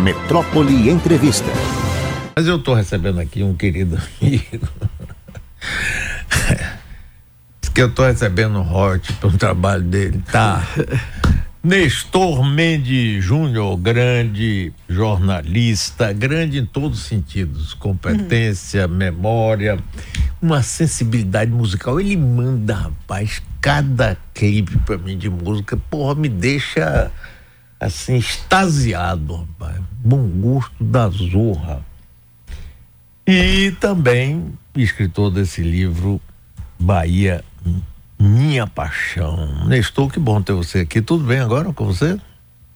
Metrópole Entrevista. Mas eu estou recebendo aqui um querido amigo. que eu estou recebendo royalties pelo trabalho dele, tá? Nestor Mendes Júnior, grande jornalista, grande em todos os sentidos, competência, uhum. memória, uma sensibilidade musical. Ele manda, rapaz, cada clipe para mim de música, porra, me deixa assim extasiado, rapaz. Bom gosto da zorra. E também escritor desse livro Bahia minha paixão. Nestor, que bom ter você aqui. Tudo bem agora com você?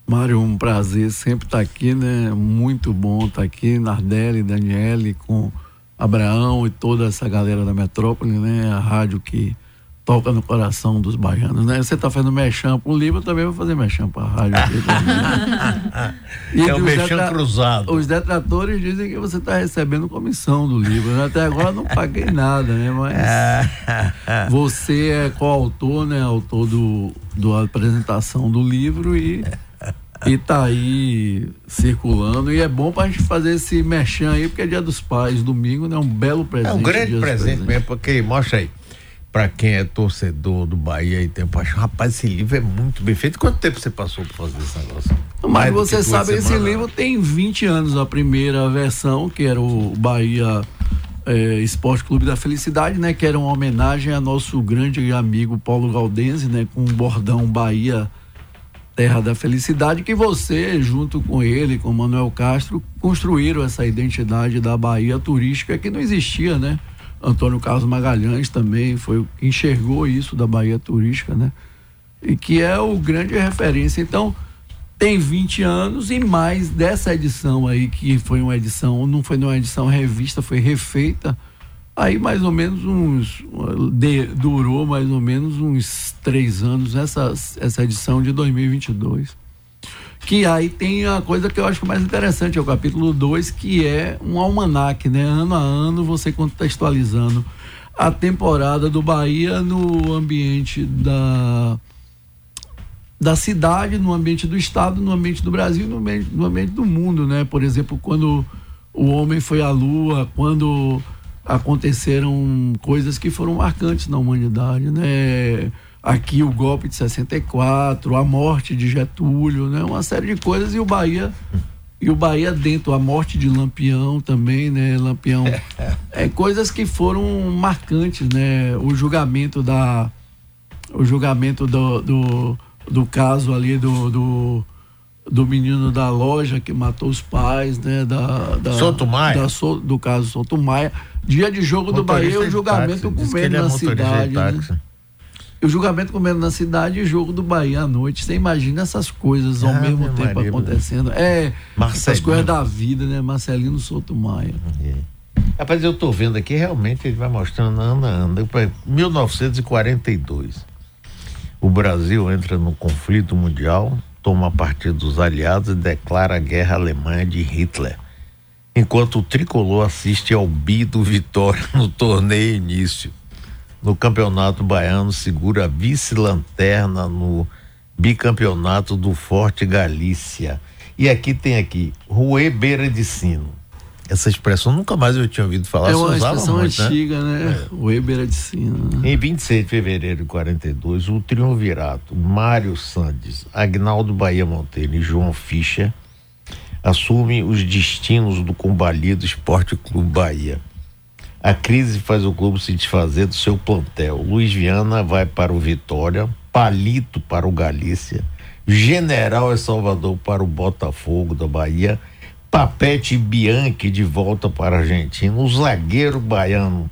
Mário, um prazer sempre estar aqui, né? Muito bom estar aqui, Nardelli, Daniele, com Abraão e toda essa galera da metrópole, né? A rádio que toca no coração dos baianos, né? Você está fazendo mexão para o livro, eu também vou fazer mexão para a rádio. e é o detra... cruzado. Os detratores dizem que você está recebendo comissão do livro. Né? Até agora não paguei nada, né? Mas você é coautor, né? Autor do, do apresentação do livro e e tá aí circulando e é bom pra gente fazer esse mexão aí, porque é dia dos pais, domingo, né? Um belo presente. É um grande presente mesmo, porque mostra aí para quem é torcedor do Bahia e tem paixão. Rapaz, esse livro é muito bem feito. Quanto tempo você passou para fazer esse negócio? Mas você sabe, esse livro tem 20 anos, a primeira versão, que era o Bahia é, Esporte Clube da Felicidade, né? Que era uma homenagem a nosso grande amigo Paulo Galdense, né? Com o bordão Bahia Terra da Felicidade, que você, junto com ele, com Manuel Castro, construíram essa identidade da Bahia turística que não existia, né? Antônio Carlos Magalhães também foi enxergou isso da Bahia turística, né? E que é o grande referência. Então, tem 20 anos e mais dessa edição aí, que foi uma edição, não foi uma edição revista, foi refeita. Aí mais ou menos uns. De, durou mais ou menos uns três anos essa, essa edição de 2022 que aí tem a coisa que eu acho mais interessante, é o capítulo 2, que é um almanaque, né? Ano a ano você contextualizando a temporada do Bahia no ambiente da da cidade, no ambiente do estado, no ambiente do Brasil, no ambiente, no ambiente do mundo, né? Por exemplo, quando o homem foi à lua, quando aconteceram coisas que foram marcantes na humanidade, né? Aqui o golpe de 64, a morte de Getúlio, né? Uma série de coisas e o Bahia e o Bahia dentro, a morte de Lampião também, né? Lampião. É coisas que foram marcantes, né? O julgamento da o julgamento do, do, do caso ali do, do, do menino da loja que matou os pais, né? Da, da, Souto Maia. Da, do caso Souto Maia. Dia de jogo motorista do Bahia, o julgamento comendo é na cidade. Né? O julgamento comendo na cidade e o jogo do Bahia à noite. Você imagina essas coisas ao ah, mesmo tempo Maria, acontecendo. É, essas coisas da vida, né? Marcelino Souto Maia. É. Rapaz, eu tô vendo aqui, realmente ele vai mostrando ano a ano. 1942. O Brasil entra no conflito mundial, toma partido dos aliados e declara a guerra alemã de Hitler. Enquanto o tricolor assiste ao bido vitória no torneio início no Campeonato Baiano, segura vice-lanterna no bicampeonato do Forte Galícia. E aqui tem aqui, Rue Beira de Sino. Essa expressão nunca mais eu tinha ouvido falar. É uma expressão muito, né? antiga, né? né? É. Rue Beira de Sino. Né? Em 26 de fevereiro de 42, o triunvirato Mário Sandes, Agnaldo Bahia Monteiro e João Fischer assumem os destinos do combalido Esporte Clube Bahia a crise faz o clube se desfazer do seu plantel. Luiz Viana vai para o Vitória, Palito para o Galícia, General é Salvador para o Botafogo da Bahia, Papete Bianchi de volta para a Argentina, o zagueiro baiano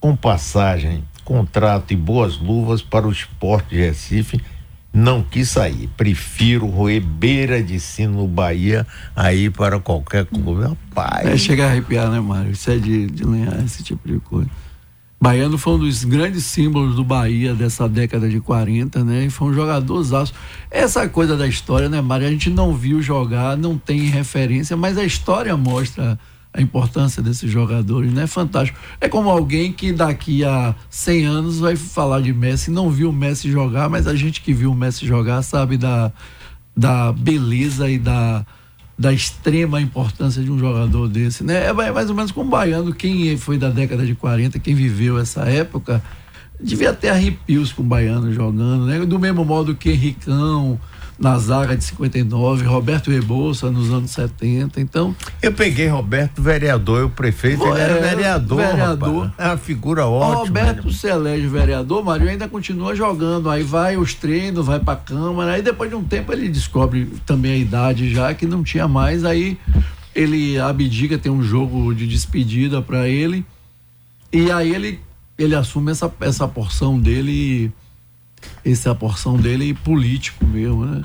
com passagem, contrato e boas luvas para o esporte Recife não quis sair. Prefiro roer beira de sino no Bahia aí para qualquer clube. Rapaz. É chegar a arrepiar, né, Mário? Isso é de, de lenhar, esse tipo de coisa. Baiano foi um dos grandes símbolos do Bahia dessa década de 40, né? E foi um jogadorzaço. Essa coisa da história, né, Mário? A gente não viu jogar, não tem referência, mas a história mostra a importância desses jogadores, né? Fantástico. É como alguém que daqui a 100 anos vai falar de Messi, não viu o Messi jogar, mas a gente que viu o Messi jogar sabe da, da beleza e da, da extrema importância de um jogador desse, né? É mais ou menos como o Baiano, quem foi da década de 40, quem viveu essa época, devia ter arrepios com o Baiano jogando, né? Do mesmo modo que Henricão, na zaga de 59, Roberto Rebouça nos anos 70. Então. Eu peguei Roberto vereador, o prefeito, ele era é, vereador. Vereador. É uma figura ótima. Roberto né? se elege vereador, Mário ainda continua jogando. Aí vai os treinos, vai pra Câmara. Aí depois de um tempo ele descobre também a idade já, que não tinha mais. Aí ele abdica, tem um jogo de despedida para ele. E aí ele, ele assume essa, essa porção dele essa porção dele político mesmo, né?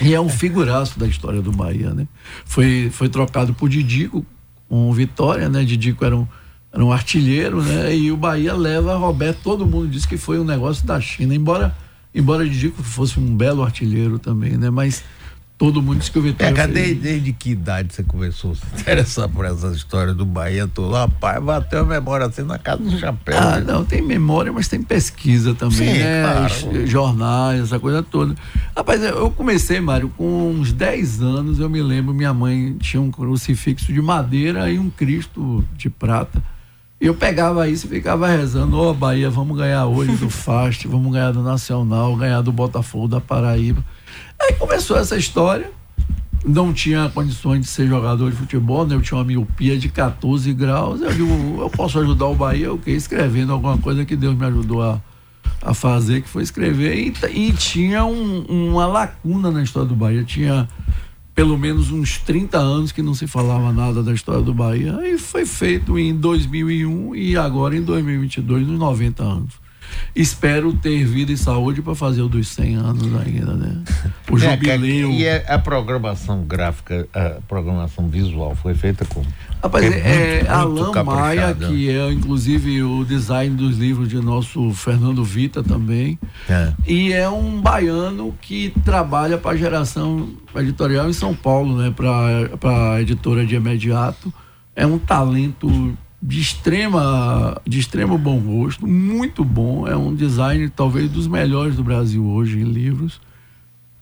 E é um figuraço da história do Bahia, né? Foi, foi trocado por Didico com Vitória, né? Didico era um, era um artilheiro, né? E o Bahia leva Roberto, todo mundo diz que foi um negócio da China, embora embora Didico fosse um belo artilheiro também, né? Mas Todo mundo disse que o Vitória. É, desde, desde que idade você começou a se interessar por essa história do Bahia todo? Rapaz, bateu a memória assim na casa do chapéu. Ah, né? não, tem memória, mas tem pesquisa também, Sim, né? Claro. Jornais, essa coisa toda. Rapaz, eu comecei, Mário, com uns 10 anos, eu me lembro, minha mãe tinha um crucifixo de madeira e um Cristo de prata. Eu pegava isso e ficava rezando, ô oh, Bahia, vamos ganhar hoje do Fast, vamos ganhar do Nacional, ganhar do Botafogo da Paraíba. Aí começou essa história. Não tinha condições de ser jogador de futebol, né? Eu tinha uma miopia de 14 graus. Eu digo, eu posso ajudar o Bahia, o que? Escrevendo alguma coisa que Deus me ajudou a, a fazer, que foi escrever. E, e tinha um, uma lacuna na história do Bahia. Tinha pelo menos uns 30 anos que não se falava nada da história do Bahia. E foi feito em 2001 e agora em 2022, nos 90 anos. Espero ter vida e saúde para fazer o dos 100 anos ainda, né? O é, jubileu. E a, a, programação gráfica, a programação visual foi feita como? Rapaz, é, é Alain Maia, que é inclusive o design dos livros de nosso Fernando Vita também. É. E é um baiano que trabalha para a geração editorial em São Paulo, né? Para a editora de imediato. É um talento de extrema de extremo bom gosto, muito bom, é um design talvez dos melhores do Brasil hoje em livros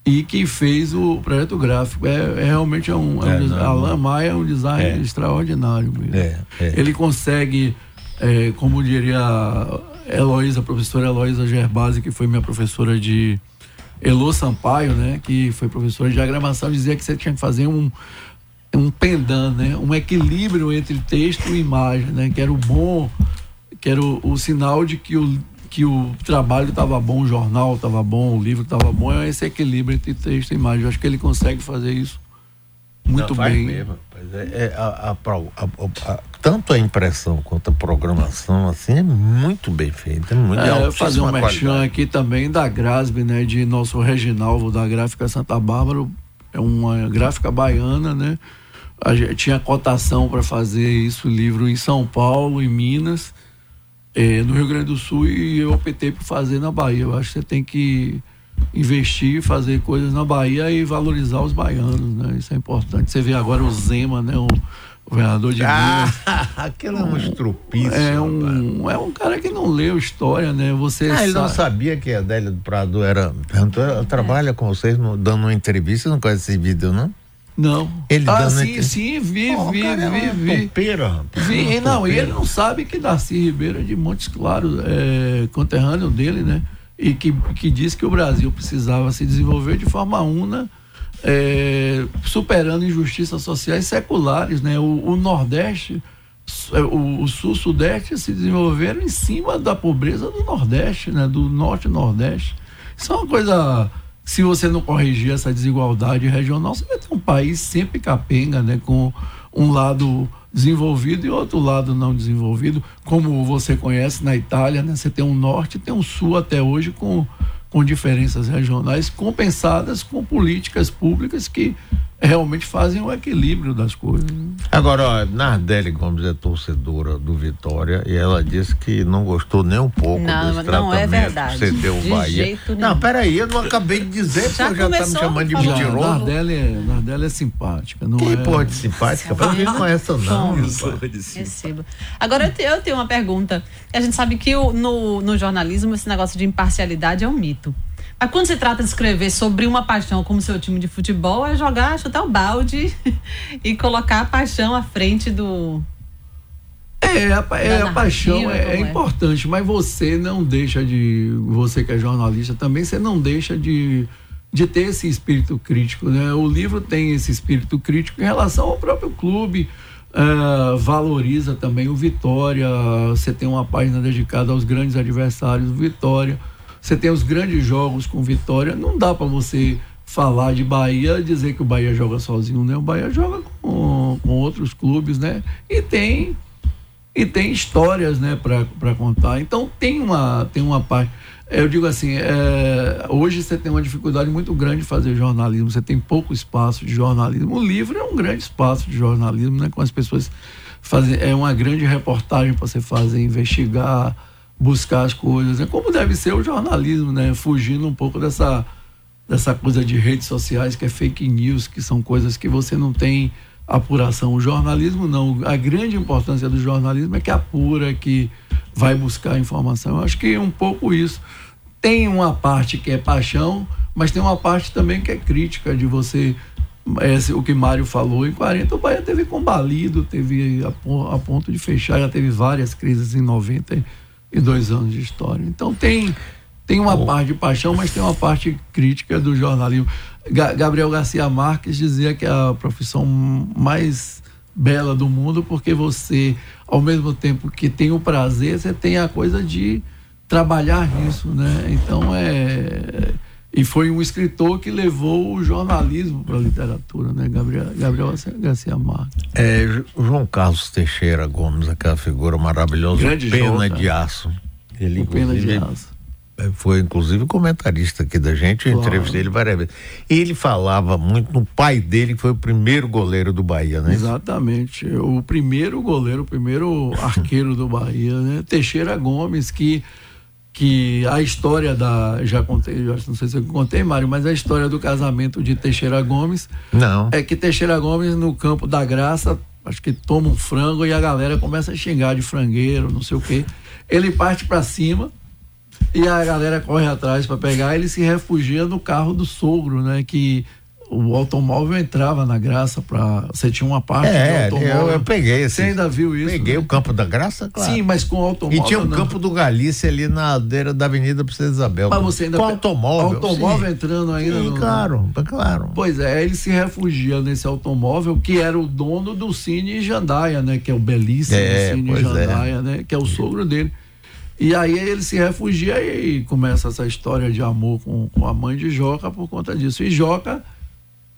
e que fez o projeto gráfico. É, é realmente é um, é um é, não, Alain Maia é um design é. extraordinário mesmo. É, é. Ele consegue, como diria a Heloísa, a professora Heloísa Gerbasi, que foi minha professora de Elo Sampaio, né, que foi professora de diagramação, dizia que você tinha que fazer um um pendant, né? um equilíbrio entre texto e imagem, né? que era o bom, que era o, o sinal de que o, que o trabalho estava bom, o jornal estava bom, o livro estava bom, é esse equilíbrio entre texto e imagem. Eu acho que ele consegue fazer isso muito Não, bem. Mesmo, é, é a, a, a, tanto a impressão quanto a programação assim é muito bem feita, é muito é, fazer um merchan aqui também da Grasb, né, de nosso Reginaldo da Gráfica Santa Bárbara, é uma gráfica baiana, né? A gente tinha cotação para fazer isso, livro em São Paulo, em Minas, é, no Rio Grande do Sul, e eu optei por fazer na Bahia. Eu acho que você tem que investir, fazer coisas na Bahia e valorizar os baianos, né? Isso é importante. Você vê agora o Zema, né? O, o vereador de ah, Minas. Aquele é um estrupício. É um, é um cara que não leu história, né? Você ah, ele não sabia que a Adélia do Prado era. Trabalha com vocês dando uma entrevista, não conhece esse vídeo, não? Não. Ele ah, sim, sim, vi, oh, vi, cara, vi, é vi. Topeira, vi. Não, e ele não sabe que Darcy Ribeiro é de Montes Claros, é, conterrâneo dele, né? E que, que diz que o Brasil precisava se desenvolver de forma una, é, superando injustiças sociais seculares, né? O, o Nordeste, o, o Sul-Sudeste se desenvolveram em cima da pobreza do Nordeste, né? Do Norte e Nordeste. Isso é uma coisa se você não corrigir essa desigualdade regional, você vai ter um país sempre capenga, né? Com um lado desenvolvido e outro lado não desenvolvido, como você conhece na Itália, né? Você tem um norte tem um sul até hoje com, com diferenças regionais compensadas com políticas públicas que realmente fazem o equilíbrio das coisas. Agora, ó, Nardelli Gomes é torcedora do Vitória e ela disse que não gostou nem um pouco não, desse tratamento não é verdade. que você deu de Bahia. Jeito não, peraí, eu não acabei de dizer já que já tá me chamando de mentiroso. Nardelli é, Nardelli é simpática, não Quem é... pode simpática? Pra mim não é essa não. Receba. Agora eu, te, eu tenho uma pergunta. A gente sabe que o, no, no jornalismo esse negócio de imparcialidade é um mito. Aí quando se trata de escrever sobre uma paixão como seu time de futebol, é jogar, chutar o balde e colocar a paixão à frente do. É, a, é, a paixão é, é, é, importante, mas você não deixa de. Você que é jornalista também, você não deixa de, de ter esse espírito crítico. Né? O livro tem esse espírito crítico em relação ao próprio clube. Uh, valoriza também o Vitória. Você tem uma página dedicada aos grandes adversários do Vitória você tem os grandes jogos com vitória, não dá para você falar de Bahia, dizer que o Bahia joga sozinho, né? O Bahia joga com, com outros clubes, né? E tem e tem histórias, né, para contar. Então tem uma tem uma parte. Eu digo assim, é, hoje você tem uma dificuldade muito grande de fazer jornalismo. Você tem pouco espaço de jornalismo. O livro é um grande espaço de jornalismo, né? Com as pessoas fazem é uma grande reportagem para você fazer, investigar buscar as coisas, né? como deve ser o jornalismo, né? fugindo um pouco dessa, dessa coisa de redes sociais que é fake news, que são coisas que você não tem apuração. O jornalismo não, a grande importância do jornalismo é que apura, que vai buscar informação. Eu acho que um pouco isso. Tem uma parte que é paixão, mas tem uma parte também que é crítica de você esse, o que Mário falou, em 40 o Bahia teve combalido, teve a, a ponto de fechar, já teve várias crises em 90 e dois anos de história. Então tem, tem uma oh. parte de paixão, mas tem uma parte crítica do jornalismo. Ga Gabriel Garcia Marques dizia que é a profissão mais bela do mundo, porque você, ao mesmo tempo que tem o prazer, você tem a coisa de trabalhar nisso, né? Então é e foi um escritor que levou o jornalismo para a literatura, né? Gabriel, Gabriel Garcia Marques. É, João Carlos Teixeira Gomes, aquela figura maravilhosa, Grande pena de aço. Ele, pena de aço. É, foi inclusive comentarista aqui da gente, eu claro. entrevistei ele várias vezes. Ele falava muito no pai dele, que foi o primeiro goleiro do Bahia, né? Exatamente. O primeiro goleiro, o primeiro arqueiro do Bahia, né? Teixeira Gomes, que que a história da. Já contei, já não sei se eu contei, Mário, mas a história do casamento de Teixeira Gomes. Não. É que Teixeira Gomes, no campo da graça, acho que toma um frango e a galera começa a xingar de frangueiro, não sei o quê. Ele parte para cima e a galera corre atrás para pegar, ele se refugia no carro do sogro, né? Que o automóvel entrava na graça para você tinha uma parte é, do automóvel. Eu, eu peguei esse. Você ainda viu isso? Peguei né? o campo da graça, claro. Sim, mas com automóvel. E tinha o não. campo do Galícia ali na ladeira da Avenida Princesa Isabel. Mas você ainda com automóvel. Automóvel sim. entrando ainda. Sim, no... claro, claro. Pois é, ele se refugia nesse automóvel que era o dono do Cine Jandaia, né? Que é o belíssimo é, Cine é. Jandaia, é. né? Que é o sogro dele. E aí ele se refugia e começa essa história de amor com, com a mãe de Joca por conta disso. E Joca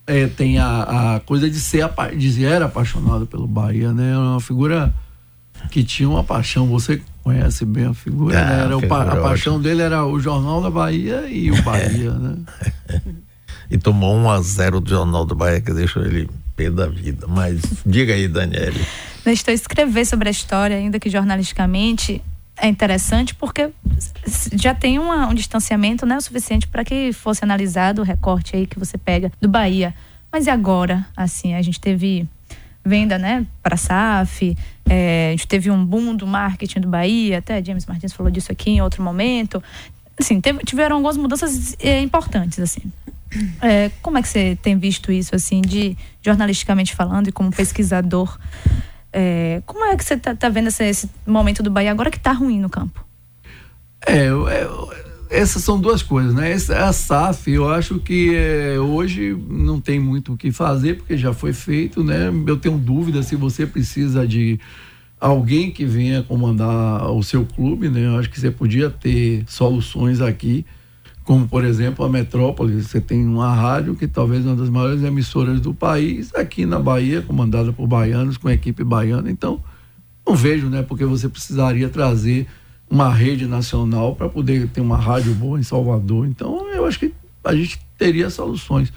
é, tem a, a, coisa de ser de era apaixonado pelo Bahia, né? É uma figura que tinha uma paixão. Você conhece bem a figura, ah, né? Era o, a paixão dele era o Jornal da Bahia e o Bahia, né? e tomou 1 a 0 do Jornal da Bahia que deixou ele pé da vida. Mas diga aí, Daniele. Estou escrever sobre a história, ainda que jornalisticamente, é interessante porque já tem uma, um distanciamento né, o suficiente para que fosse analisado o recorte aí que você pega do Bahia. Mas e agora? Assim, a gente teve venda né, para a SAF, é, a gente teve um boom do marketing do Bahia, até James Martins falou disso aqui em outro momento. Assim, teve, tiveram algumas mudanças é, importantes, assim. É, como é que você tem visto isso, assim, de jornalisticamente falando e como pesquisador? É, como é que você está tá vendo esse, esse, momento do Bahia agora que está ruim no campo? É, essas são duas coisas, né? a SAF, eu acho que é, hoje não tem muito o que fazer, porque já foi feito, né? Eu tenho dúvida se você precisa de alguém que venha comandar o seu clube, né? Eu acho que você podia ter soluções aqui como por exemplo a Metrópole, você tem uma rádio que talvez é uma das maiores emissoras do país, aqui na Bahia, comandada por baianos, com equipe baiana. Então, não vejo, né, porque você precisaria trazer uma rede nacional para poder ter uma rádio boa em Salvador. Então, eu acho que a gente teria soluções.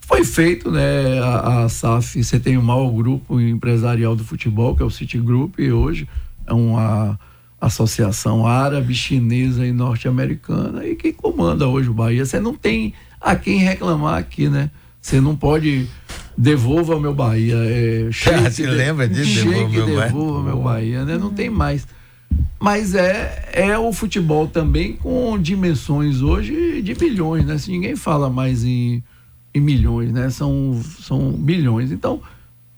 Foi feito, né, a, a SAF, você tem o maior grupo empresarial do futebol, que é o City Group, e hoje é uma associação árabe, chinesa e norte-americana e que comanda hoje o Bahia. Você não tem a quem reclamar aqui, né? Você não pode devolva meu Bahia. É, Você lembra disso? Devolva, meu, devolva meu Bahia, né? Não tem mais. Mas é, é o futebol também com dimensões hoje de bilhões, né? Se ninguém fala mais em, em milhões, né? São, são bilhões. Então,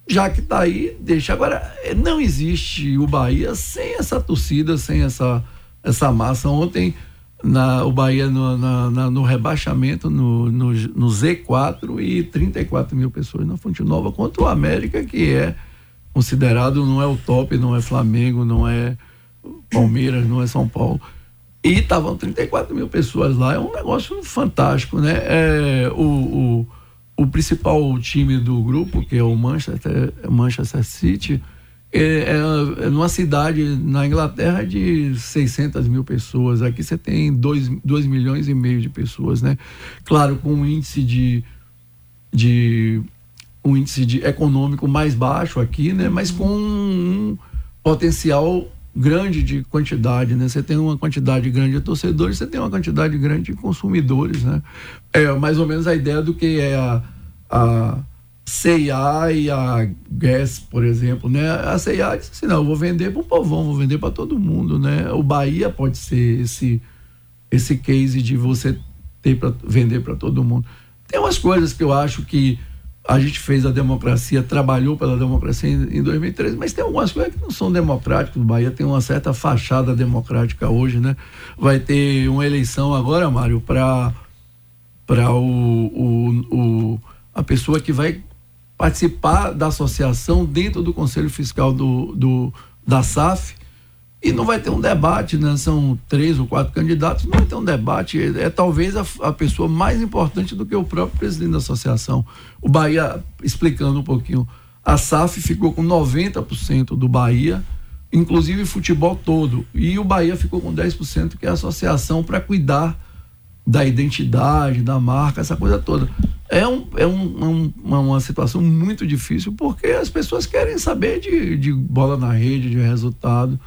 já que está aí, deixa. Agora, não existe o Bahia sem essa torcida, sem essa, essa massa. Ontem, na, o Bahia no, na, na, no rebaixamento, no, no, no, Z4 e 34 mil pessoas na Fonte Nova contra o América, que é considerado, não é o top, não é Flamengo, não é Palmeiras, não é São Paulo. E estavam 34 mil pessoas lá, é um negócio fantástico, né? É, o, o, o principal time do grupo, que é o Manchester, Manchester City, é, é, é numa cidade na Inglaterra de 600 mil pessoas. Aqui você tem 2, 2 milhões e meio de pessoas, né? Claro, com um índice de, de um índice de econômico mais baixo aqui, né? Mas com um potencial grande de quantidade, né? Você tem uma quantidade grande de torcedores, você tem uma quantidade grande de consumidores, né? É mais ou menos a ideia do que é a, a CIA e a Guess, por exemplo, né? A CIA disse assim, não, eu vou vender para o povão, vou vender para todo mundo, né? O Bahia pode ser esse esse case de você ter para vender para todo mundo. Tem umas coisas que eu acho que a gente fez a democracia, trabalhou pela democracia em, em 2013, mas tem algumas coisas que não são democráticas. O Bahia tem uma certa fachada democrática hoje, né? Vai ter uma eleição agora, Mário, para para o, o, o, a pessoa que vai participar da associação dentro do Conselho Fiscal do, do da SAF e não vai ter um debate, né? São três ou quatro candidatos, não vai ter um debate. É, é talvez a, a, pessoa mais importante do que o próprio presidente da associação. O Bahia, explicando um pouquinho, a SAF ficou com 90% do Bahia, inclusive futebol todo. E o Bahia ficou com 10%, que é a associação para cuidar da identidade, da marca, essa coisa toda. É, um, é um, um, uma, uma, situação muito difícil porque as pessoas querem saber de, de bola na rede, de resultado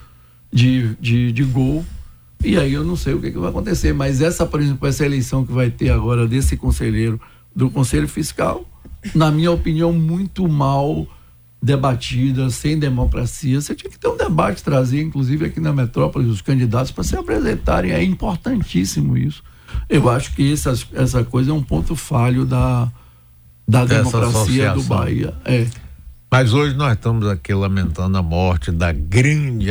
de, de, de gol. E aí eu não sei o que, que vai acontecer. Mas essa, por exemplo, essa eleição que vai ter agora desse conselheiro do Conselho Fiscal, na minha opinião, muito mal debatida, sem democracia. Você tinha que ter um debate, trazer, inclusive aqui na metrópole, os candidatos para se apresentarem. É importantíssimo isso. Eu acho que essa, essa coisa é um ponto falho da, da democracia do Bahia. É. Mas hoje nós estamos aqui lamentando a morte da grande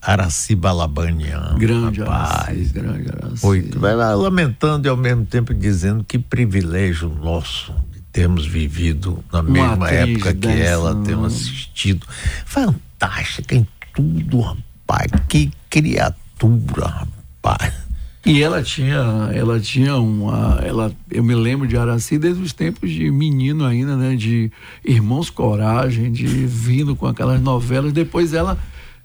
Araci Balabanian. Grande Araci, grande Araci. Foi, lamentando e ao mesmo tempo dizendo que privilégio nosso de termos vivido na Uma mesma época que ela, termos assistido. Fantástica em tudo, rapaz. Que criatura, rapaz. E ela tinha, ela tinha uma, ela, eu me lembro de Araci desde os tempos de menino ainda, né, de Irmãos Coragem, de vindo com aquelas novelas. Depois ela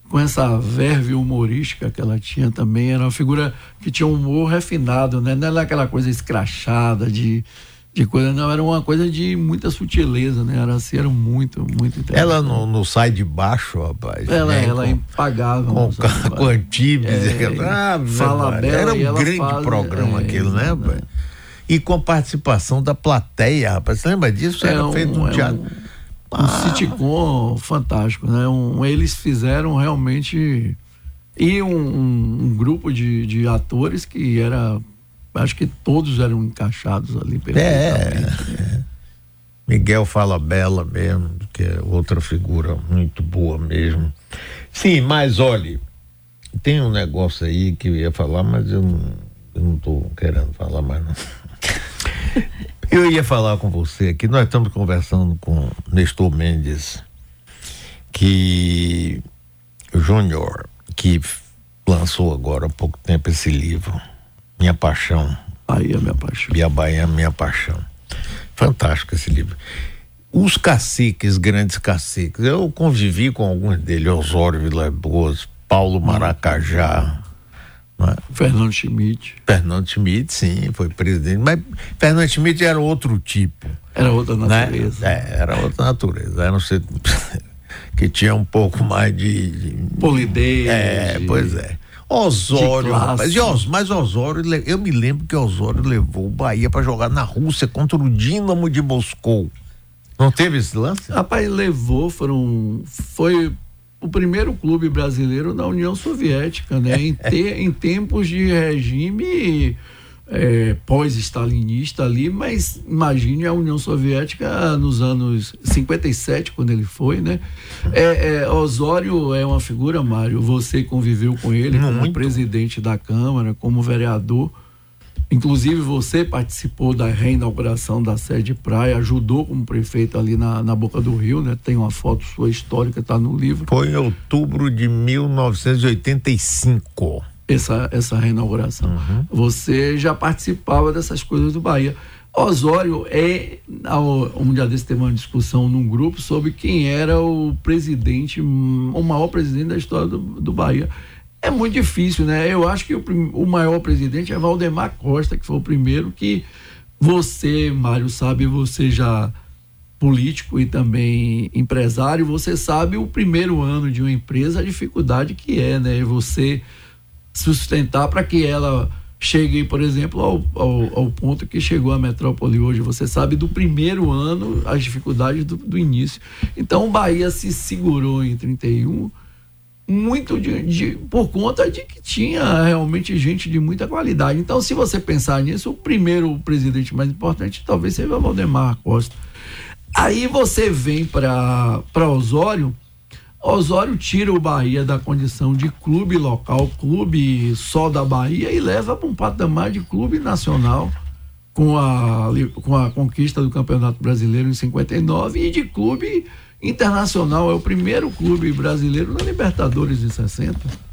com essa verve humorística que ela tinha também, era uma figura que tinha um humor refinado, né? Não era aquela coisa escrachada de de coisa, não, era uma coisa de muita sutileza, né? Era assim, era muito, muito interessante. Ela não, não sai de baixo, rapaz. Ela, né? ela com, impagava. Com, com Antibes, é, ah, fala bela, Era um grande faz, programa é, aquilo, né, rapaz? E com a participação da plateia, rapaz. Você lembra disso? Era é um, feito um é teatro. Um, um ah. sitcom fantástico, né? Um, eles fizeram realmente. E um, um, grupo de, de atores que era acho que todos eram encaixados ali perfeitamente. É, é. Miguel fala bela mesmo, que é outra figura muito boa mesmo. Sim, mas olhe, tem um negócio aí que eu ia falar, mas eu não, eu não tô querendo falar mais não. eu ia falar com você aqui, nós estamos conversando com Nestor Mendes, que Júnior, que lançou agora há pouco tempo esse livro minha Paixão. Bahia, Minha Paixão. E a Bahia, Minha Paixão. Fantástico esse livro. Os caciques, grandes caciques, eu convivi com alguns deles, Osório Vila Boas, Paulo Maracajá. É? Fernando Schmidt. Fernando Schmidt, sim, foi presidente. Mas Fernando Schmidt era outro tipo. Era outra né? natureza. Né? É, era outra natureza. Era um ser que tinha um pouco mais de. de Polidez. É, de... pois é. Osório, rapaz. Os, mas Osório, eu me lembro que Osório levou o Bahia para jogar na Rússia contra o Dínamo de Moscou. Não teve esse lance? Rapaz, levou, foram. Foi o primeiro clube brasileiro na União Soviética, né? em, te, em tempos de regime é, pós-stalinista ali, mas imagine a União Soviética nos anos 57, quando ele foi, né? É, é, Osório é uma figura, Mário, você conviveu com ele como Muito. presidente da Câmara, como vereador. Inclusive você participou da reinauguração da sede praia, ajudou como prefeito ali na, na Boca do Rio, né? Tem uma foto sua histórica, está no livro. Foi em outubro de 1985 essa, essa reinauguração. Uhum. Você já participava dessas coisas do Bahia. Osório é. Um dia desse teve uma discussão num grupo sobre quem era o presidente, o maior presidente da história do, do Bahia. É muito difícil, né? Eu acho que o, o maior presidente é Valdemar Costa, que foi o primeiro que você, Mário, sabe, você já político e também empresário, você sabe o primeiro ano de uma empresa, a dificuldade que é, né? Você sustentar para que ela chegue, por exemplo, ao, ao, ao, ponto que chegou a metrópole hoje. Você sabe do primeiro ano, as dificuldades do, do início. Então, o Bahia se segurou em 31 muito de, de, por conta de que tinha realmente gente de muita qualidade. Então, se você pensar nisso, o primeiro presidente mais importante talvez seja o Valdemar Costa. Aí você vem para Osório, Osório tira o Bahia da condição de clube local, clube só da Bahia e leva para um patamar de clube nacional com a, com a conquista do Campeonato Brasileiro em 59 e de clube internacional. É o primeiro clube brasileiro na Libertadores em 60.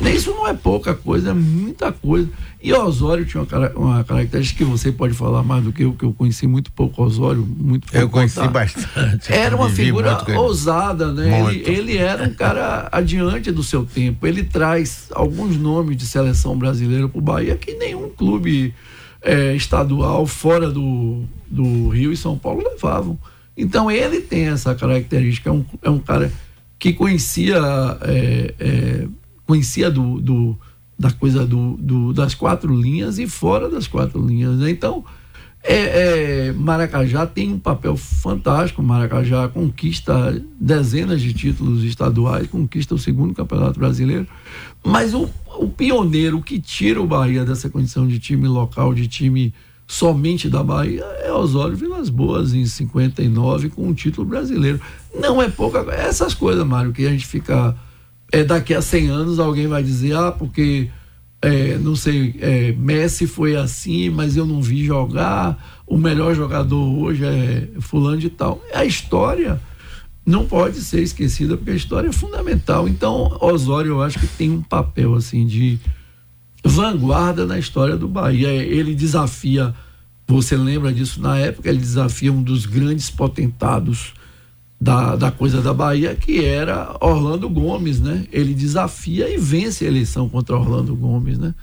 Isso não é pouca coisa, é muita coisa. E Osório tinha uma, uma, característica que você pode falar mais do que eu, que eu conheci muito pouco Osório, muito pouco. Eu conheci bastante. Era uma figura ousada, né? Ele, ele, era um cara adiante do seu tempo. Ele traz alguns nomes de seleção brasileira para o Bahia que nenhum clube é, estadual fora do, do Rio e São Paulo levavam. Então ele tem essa característica, é um, é um cara que conhecia. É, é, conhecia do, do da coisa do, do, das quatro linhas e fora das quatro linhas. Né? Então, é, é, Maracajá tem um papel fantástico. Maracajá conquista dezenas de títulos estaduais, conquista o segundo campeonato brasileiro. Mas o, o pioneiro que tira o Bahia dessa condição de time local, de time somente da Bahia, é Osório Vilas Boas, em 59, com um título brasileiro. Não é pouca Essas coisas, Mário, que a gente fica é, daqui a 100 anos alguém vai dizer, ah, porque, é, não sei, é, Messi foi assim, mas eu não vi jogar, o melhor jogador hoje é fulano de tal. A história não pode ser esquecida, porque a história é fundamental. Então, Osório, eu acho que tem um papel, assim, de vanguarda na história do Bahia. Ele desafia, você lembra disso na época, ele desafia um dos grandes potentados da, da coisa da Bahia, que era Orlando Gomes, né? Ele desafia e vence a eleição contra Orlando Gomes, né?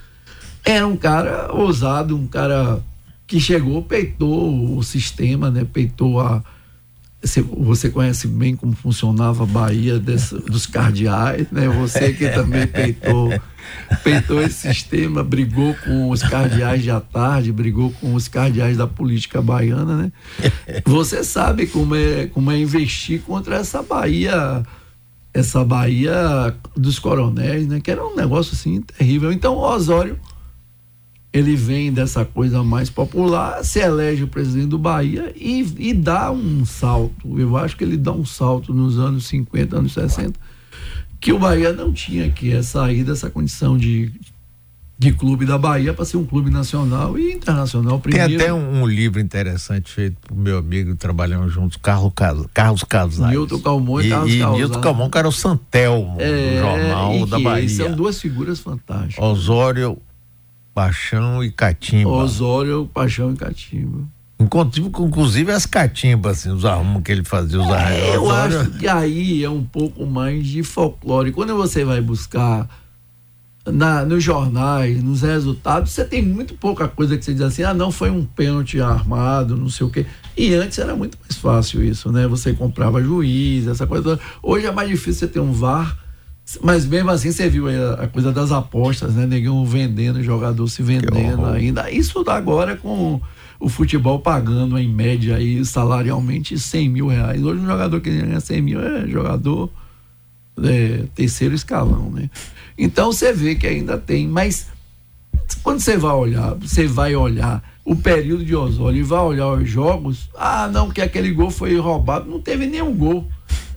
Era um cara ousado, um cara que chegou, peitou o sistema, né? Peitou a, você conhece bem como funcionava a Bahia desse, dos cardeais, né? Você que também peitou, peitou esse sistema, brigou com os cardeais de à tarde, brigou com os cardeais da política baiana, né? Você sabe como é, como é investir contra essa Bahia, essa Bahia dos coronéis, né? Que era um negócio assim terrível. Então, Osório ele vem dessa coisa mais popular, se elege o presidente do Bahia e, e dá um salto. Eu acho que ele dá um salto nos anos 50, anos 60, que o Bahia não tinha, que é sair dessa condição de, de clube da Bahia para ser um clube nacional e internacional primeiro. Tem até um, um livro interessante feito por meu amigo, trabalhamos juntos, Carlos, Carlos Casais. Nilton Calmon e, e Carlos E Nilton Calmon, que era o Santelmo é, Jornal da Bahia. São duas figuras fantásticas. Osório Paixão e Catimba. Osório, Paixão e Catimba. Inclusive as catimbas, assim, os arrumos que ele fazia, os é, arrumos. Eu acho que aí é um pouco mais de folclore. Quando você vai buscar na, nos jornais, nos resultados, você tem muito pouca coisa que você diz assim, ah, não, foi um pênalti armado, não sei o quê. E antes era muito mais fácil isso, né? Você comprava juiz, essa coisa. Hoje é mais difícil você ter um VAR mas mesmo assim você viu a, coisa das apostas, né? Negão vendendo, jogador se vendendo ainda. Isso agora com o futebol pagando em média aí salarialmente 100 mil reais. Hoje um jogador que ganha 100 mil é jogador é, terceiro escalão, né? Então você vê que ainda tem, mas quando você vai olhar, você vai olhar o período de Osório e vai olhar os jogos, ah, não, que aquele gol foi roubado, não teve nenhum gol.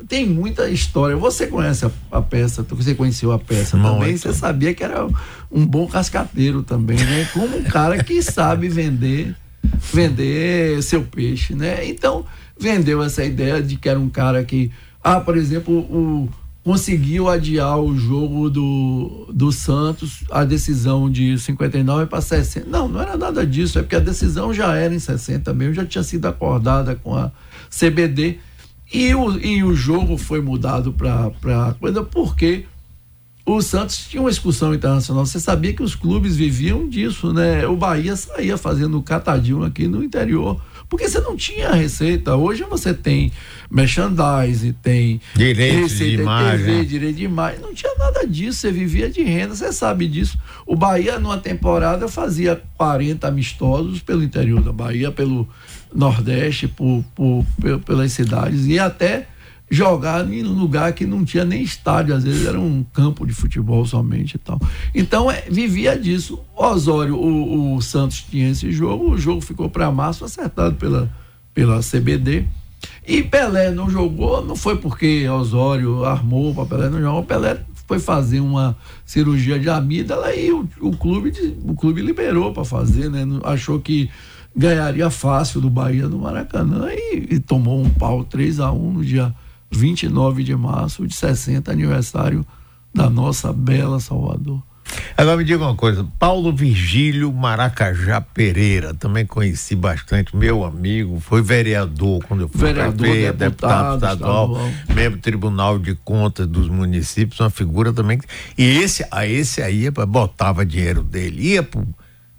Tem muita história. Você conhece a, a peça, você conheceu a peça não, também, então. você sabia que era um bom cascateiro também, né? Como um cara que sabe vender vender seu peixe, né? Então, vendeu essa ideia de que era um cara que, ah, por exemplo, o conseguiu adiar o jogo do, do Santos, a decisão de 59 para 60. Não, não era nada disso, é porque a decisão já era em 60 mesmo, já tinha sido acordada com a CBD. E o, e o jogo foi mudado para coisa porque o Santos tinha uma excursão internacional. Você sabia que os clubes viviam disso, né? O Bahia saía fazendo catadinho aqui no interior porque você não tinha receita. Hoje você tem merchandise, tem direito receita, de imagem. TV, direito de imagem. Não tinha nada disso, você vivia de renda, você sabe disso. O Bahia, numa temporada, fazia 40 amistosos pelo interior da Bahia, pelo Nordeste, por, por, pelas cidades, e até jogar em um lugar que não tinha nem estádio, às vezes era um campo de futebol somente e tal. Então é, vivia disso. Osório, o, o, Santos tinha esse jogo, o jogo ficou para março, acertado pela, pela CBD. E Pelé não jogou, não foi porque Osório armou para Pelé não jogar, Pelé foi fazer uma cirurgia de amígdala e o, o clube, o clube liberou para fazer, né? Achou que ganharia fácil do Bahia no Maracanã e, e tomou um pau 3 a 1 no dia 29 de março, de 60 aniversário da nossa bela Salvador. Agora me diga uma coisa, Paulo Virgílio Maracajá Pereira, também conheci bastante, meu amigo, foi vereador quando eu fui vereador, prefeito, deputado, deputado estadual, membro do Tribunal de Contas dos municípios, uma figura também. E esse, a esse aí botava dinheiro dele, ia pro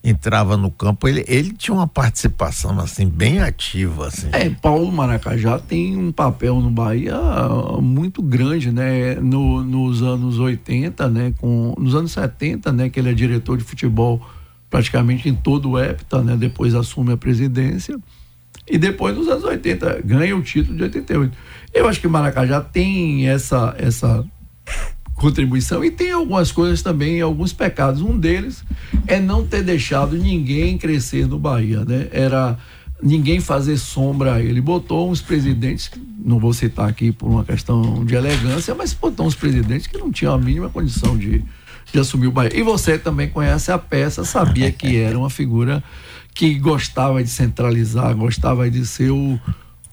entrava no campo, ele, ele tinha uma participação assim bem ativa assim. É, Paulo Maracajá tem um papel no Bahia muito grande, né? No, nos anos 80, né, com nos anos 70, né, que ele é diretor de futebol praticamente em todo o EPTA, né? Depois assume a presidência. E depois nos anos 80 ganha o título de 88. Eu acho que Maracajá tem essa essa contribuição. E tem algumas coisas também, alguns pecados. Um deles é não ter deixado ninguém crescer no Bahia, né? Era ninguém fazer sombra a ele. Botou uns presidentes, não vou citar aqui por uma questão de elegância, mas botou uns presidentes que não tinham a mínima condição de, de assumir o Bahia. E você também conhece a peça, sabia que era uma figura que gostava de centralizar, gostava de ser o,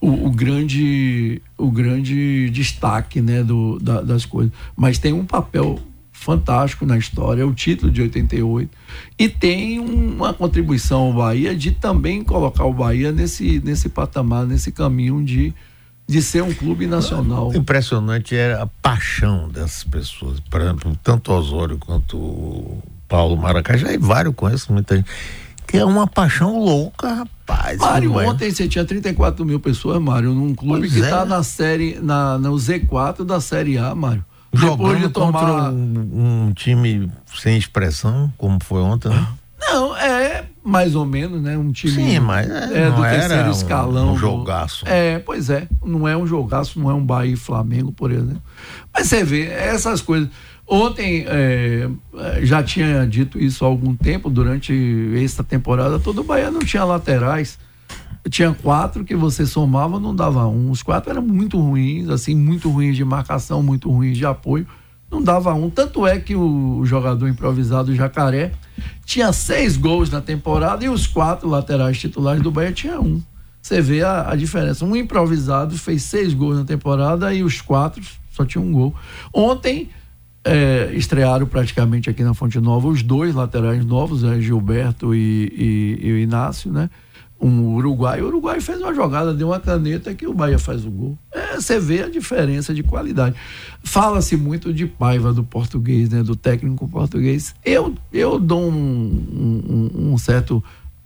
o, o, grande o grande destaque né, do, da, das coisas. Mas tem um papel fantástico na história, é o título de 88. E tem uma contribuição ao Bahia de também colocar o Bahia nesse, nesse patamar, nesse caminho de, de ser um clube nacional. O impressionante era é a paixão dessas pessoas. Por exemplo, tanto Osório quanto Paulo Maracajá, e vários conheço muita gente que é uma paixão louca, rapaz. Mário, ontem você tinha 34 mil pessoas, Mário, num clube pois que está é. na série, na, no Z4 da Série A, Mário. Jogando Depois de tomar um, um, time sem expressão, como foi ontem, né? Não, é mais ou menos, né? Um time. Sim, mas é, é do terceiro escalão. Um, um jogaço. É, pois é. Não é um jogaço, não é um Bahia e Flamengo, por exemplo. Mas você vê, essas coisas. Ontem é, é, já tinha dito isso há algum tempo, durante esta temporada todo o Bahia não tinha laterais. Tinha quatro que você somava, não dava um. Os quatro eram muito ruins, assim, muito ruins de marcação, muito ruins de apoio. Não dava um. Tanto é que o jogador improvisado Jacaré tinha seis gols na temporada e os quatro laterais titulares do Bahia tinha um. Você vê a, a diferença. Um improvisado fez seis gols na temporada e os quatro só tinham um gol. Ontem é, estrearam praticamente aqui na Fonte Nova os dois laterais novos, né, Gilberto e, e, e, o Inácio, né? Um Uruguai. O Uruguai fez uma jogada, deu uma caneta que o Bahia faz o gol. É, você vê a diferença de qualidade. Fala-se muito de Paiva do português, né? Do técnico português. Eu, eu dou um, um, um certo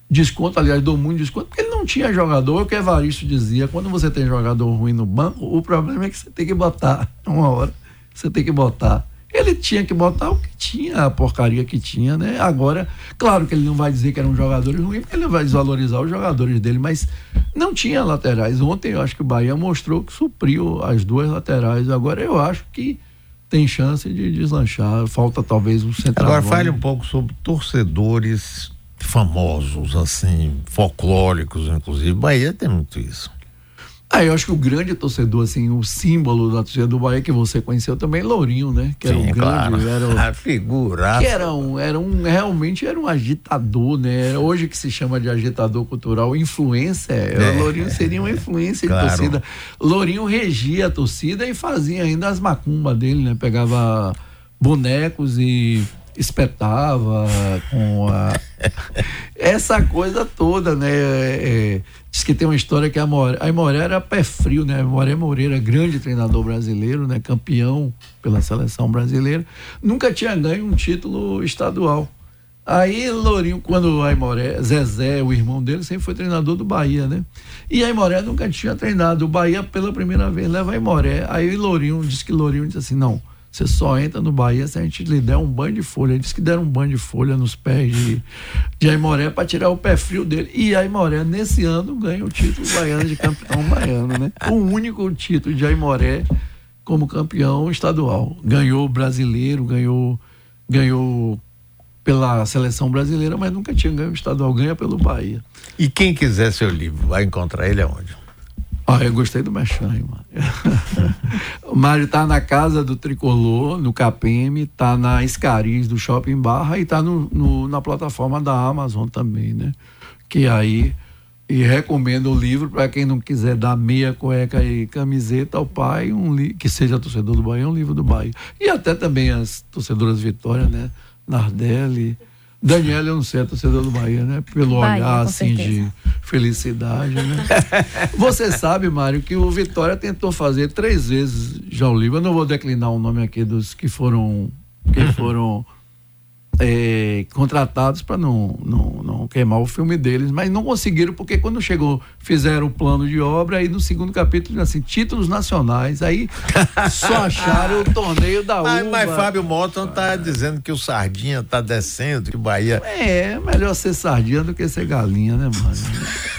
desconto, aliás, dou muito desconto, porque ele não tinha jogador, o que Evaristo dizia, quando você tem jogador ruim no banco, o problema é que você tem que botar uma hora, você tem que botar ele tinha que botar o que tinha, a porcaria que tinha, né? Agora, claro que ele não vai dizer que eram jogadores ruins, porque ele vai desvalorizar os jogadores dele, mas não tinha laterais. Ontem eu acho que o Bahia mostrou que supriu as duas laterais. Agora eu acho que tem chance de deslanchar. Falta talvez um central. Agora fale um pouco sobre torcedores famosos, assim, folclóricos, inclusive. Bahia tem muito isso. Ah, eu acho que o grande torcedor, assim, o símbolo da torcida do Bahia que você conheceu também, Lourinho, né? Que era Sim, um grande, claro. era o, a figura. que era um, era um, realmente era um agitador, né? Hoje que se chama de agitador cultural, influência, É. Lourinho seria uma influência Claro. de torcida. Lourinho regia a torcida e fazia ainda as macumbas dele, né? Pegava bonecos e espetava com a essa coisa toda, né? É, diz que tem uma história que a Moré, a Moré era pé frio, né? Moré Moreira, grande treinador brasileiro, né? Campeão pela seleção brasileira, nunca tinha ganho um título estadual. Aí Lourinho, quando o Aimoré, Zezé, o irmão dele, sempre foi treinador do Bahia, né? E Aimoré nunca tinha treinado o Bahia pela primeira vez, leva Aimoré. Aí Lourinho disse que Lourinho disse assim: não, você só entra no Bahia se a gente lhe der um banho de folha. Ele disse que deram um banho de folha nos pés de, de Aimoré para tirar o pé frio dele. E Aimoré, nesse ano, ganha o título baiano de campeão baiano, né? O único título de Aimoré como campeão estadual. Ganhou brasileiro, ganhou, ganhou pela seleção brasileira, mas nunca tinha ganho estadual, ganha pelo Bahia. E quem quiser seu livro, vai encontrar ele aonde? Ah, eu gostei do Mechan, Mário. o Mário tá na casa do Tricolor, no KPM, tá na Escariz do Shopping Barra e tá no, no- na plataforma da Amazon também, né? Que aí e recomendo o livro para quem não quiser dar meia cueca e camiseta ao pai, um que seja torcedor do Bahia, um livro do Bahia. E até também as torcedoras Vitória, né? Nardelli. Daniela, eu não sei, é torcedor do Bahia, né? Pelo Bahia, olhar, assim, certeza. de felicidade, né? Você sabe, Mário, que o Vitória tentou fazer três vezes já o livro. Eu não vou declinar o nome aqui dos que foram que foram é, contratados para não, não, não queimar o filme deles, mas não conseguiram porque quando chegou fizeram o plano de obra aí no segundo capítulo assim títulos nacionais aí só acharam o torneio da uva. Mas, mas Fábio Morton tá dizendo que o Sardinha tá descendo, que o Bahia. É, melhor ser sardinha do que ser galinha, né, mano?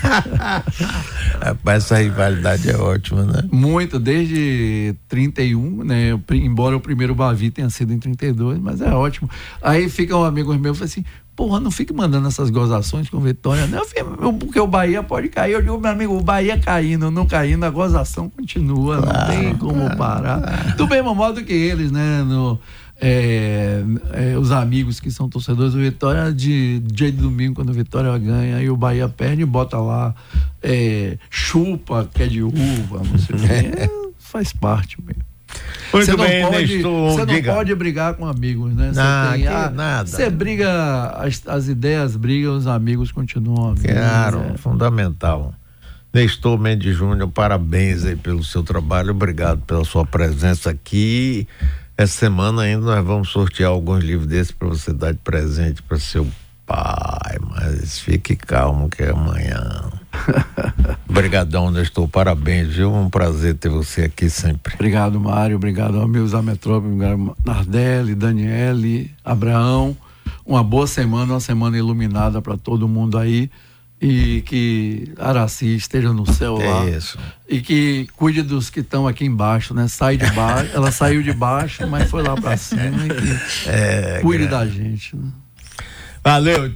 Rapaz, essa rivalidade é ótima, né? Muito, desde 31, né? Embora o primeiro Bavi tenha sido em 32, mas é ótimo. Aí fica um amigo meu e fala assim: porra, não fique mandando essas gozações com Vitória, né? Eu falei, "Meu, porque o Bahia pode cair. Eu digo, meu amigo, o Bahia caindo, não caindo, a gozação continua, não tem como parar. Do mesmo modo que eles, né? No, é, é, os amigos que são torcedores do Vitória, de dia de domingo, quando o Vitória ganha, aí o Bahia perde e bota lá é, chupa, que é de uva, não sei o quê. É, faz parte mesmo. Muito Você não bem, pode, Nestor, Você não diga. pode brigar com amigos, né? Você Não, tem, ah, nada. Você briga, as, as ideias brigam, os amigos continuam amigos. Claro, é. fundamental. Nestor Mendes Júnior, parabéns aí pelo seu trabalho, obrigado pela sua presença aqui. Essa semana ainda nós vamos sortear alguns livros desses para você dar de presente para seu pai, mas fique calmo que é amanhã. Obrigadão, Nestor, parabéns, viu? Um prazer ter você aqui sempre. Obrigado, Mário. Obrigado, amigos da Metrópole. Nardelli, Daniele, Abraão. Uma boa semana, uma semana iluminada para todo mundo aí. E que Araci esteja no céu lá. É isso. E que cuide dos que estão aqui embaixo, né? Sai de baixo. Ela saiu de baixo, mas foi lá para cima. E que É, cuide gra- da gente. Né? Valeu.